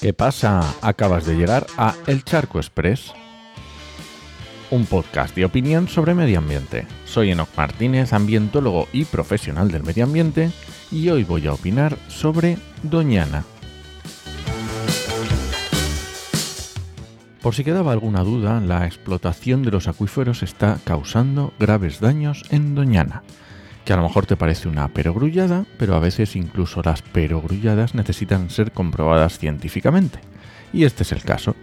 ¿Qué pasa? Acabas de llegar a El Charco Express, un podcast de opinión sobre medio ambiente. Soy Enoc Martínez, ambientólogo y profesional del medio ambiente, y hoy voy a opinar sobre Doñana. Por si quedaba alguna duda, la explotación de los acuíferos está causando graves daños en Doñana, que a lo mejor te parece una perogrullada, pero a veces incluso las perogrulladas necesitan ser comprobadas científicamente. Y este es el caso.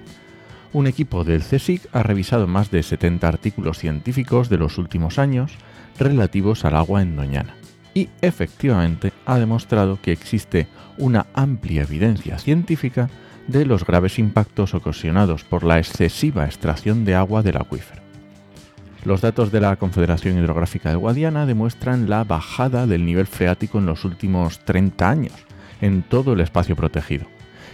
Un equipo del CSIC ha revisado más de 70 artículos científicos de los últimos años relativos al agua en Doñana. Y efectivamente ha demostrado que existe una amplia evidencia científica de los graves impactos ocasionados por la excesiva extracción de agua del acuífero. Los datos de la Confederación Hidrográfica de Guadiana demuestran la bajada del nivel freático en los últimos 30 años en todo el espacio protegido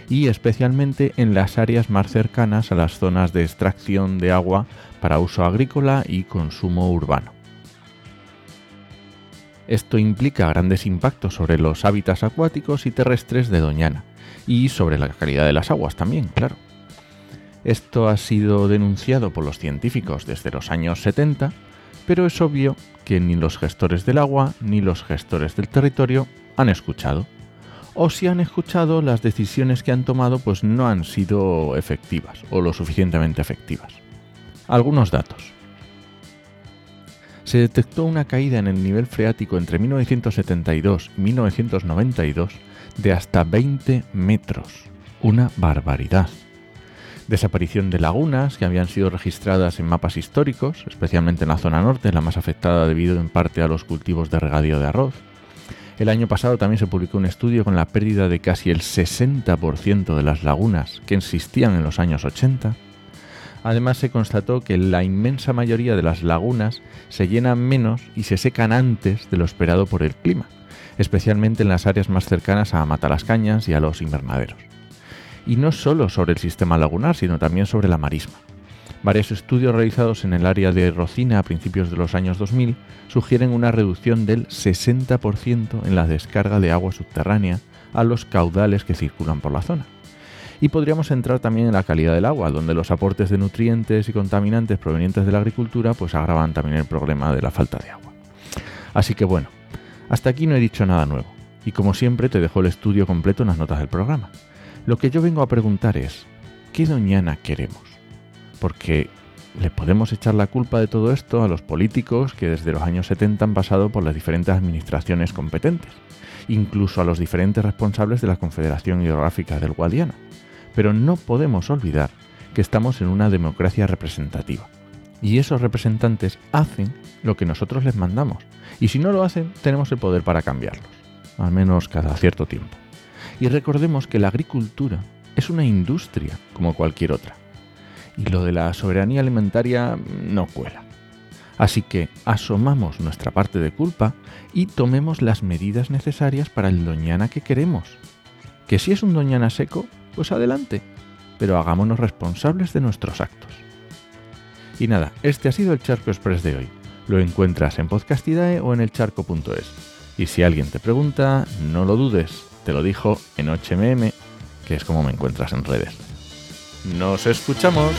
y especialmente en las áreas más cercanas a las zonas de extracción de agua para uso agrícola y consumo urbano. Esto implica grandes impactos sobre los hábitats acuáticos y terrestres de Doñana y sobre la calidad de las aguas también, claro. Esto ha sido denunciado por los científicos desde los años 70, pero es obvio que ni los gestores del agua ni los gestores del territorio han escuchado. O si han escuchado, las decisiones que han tomado pues no han sido efectivas o lo suficientemente efectivas. Algunos datos. Se detectó una caída en el nivel freático entre 1972 y 1992 de hasta 20 metros. Una barbaridad desaparición de lagunas que habían sido registradas en mapas históricos, especialmente en la zona norte, la más afectada debido en parte a los cultivos de regadío de arroz. El año pasado también se publicó un estudio con la pérdida de casi el 60% de las lagunas que existían en los años 80. Además se constató que la inmensa mayoría de las lagunas se llenan menos y se secan antes de lo esperado por el clima, especialmente en las áreas más cercanas a Matalascañas y a los invernaderos y no solo sobre el sistema lagunar, sino también sobre la marisma. Varios estudios realizados en el área de Rocina a principios de los años 2000 sugieren una reducción del 60% en la descarga de agua subterránea a los caudales que circulan por la zona. Y podríamos entrar también en la calidad del agua, donde los aportes de nutrientes y contaminantes provenientes de la agricultura pues agravan también el problema de la falta de agua. Así que bueno, hasta aquí no he dicho nada nuevo, y como siempre te dejo el estudio completo en las notas del programa. Lo que yo vengo a preguntar es, ¿qué doñana queremos? Porque le podemos echar la culpa de todo esto a los políticos que desde los años 70 han pasado por las diferentes administraciones competentes, incluso a los diferentes responsables de la Confederación Hidrográfica del Guadiana. Pero no podemos olvidar que estamos en una democracia representativa. Y esos representantes hacen lo que nosotros les mandamos. Y si no lo hacen, tenemos el poder para cambiarlos. Al menos cada cierto tiempo. Y recordemos que la agricultura es una industria como cualquier otra. Y lo de la soberanía alimentaria no cuela. Así que asomamos nuestra parte de culpa y tomemos las medidas necesarias para el doñana que queremos. Que si es un doñana seco, pues adelante, pero hagámonos responsables de nuestros actos. Y nada, este ha sido el Charco Express de hoy. Lo encuentras en Podcastidae o en elcharco.es. Y si alguien te pregunta, no lo dudes, te lo dijo en HMM, que es como me encuentras en redes. ¡Nos escuchamos!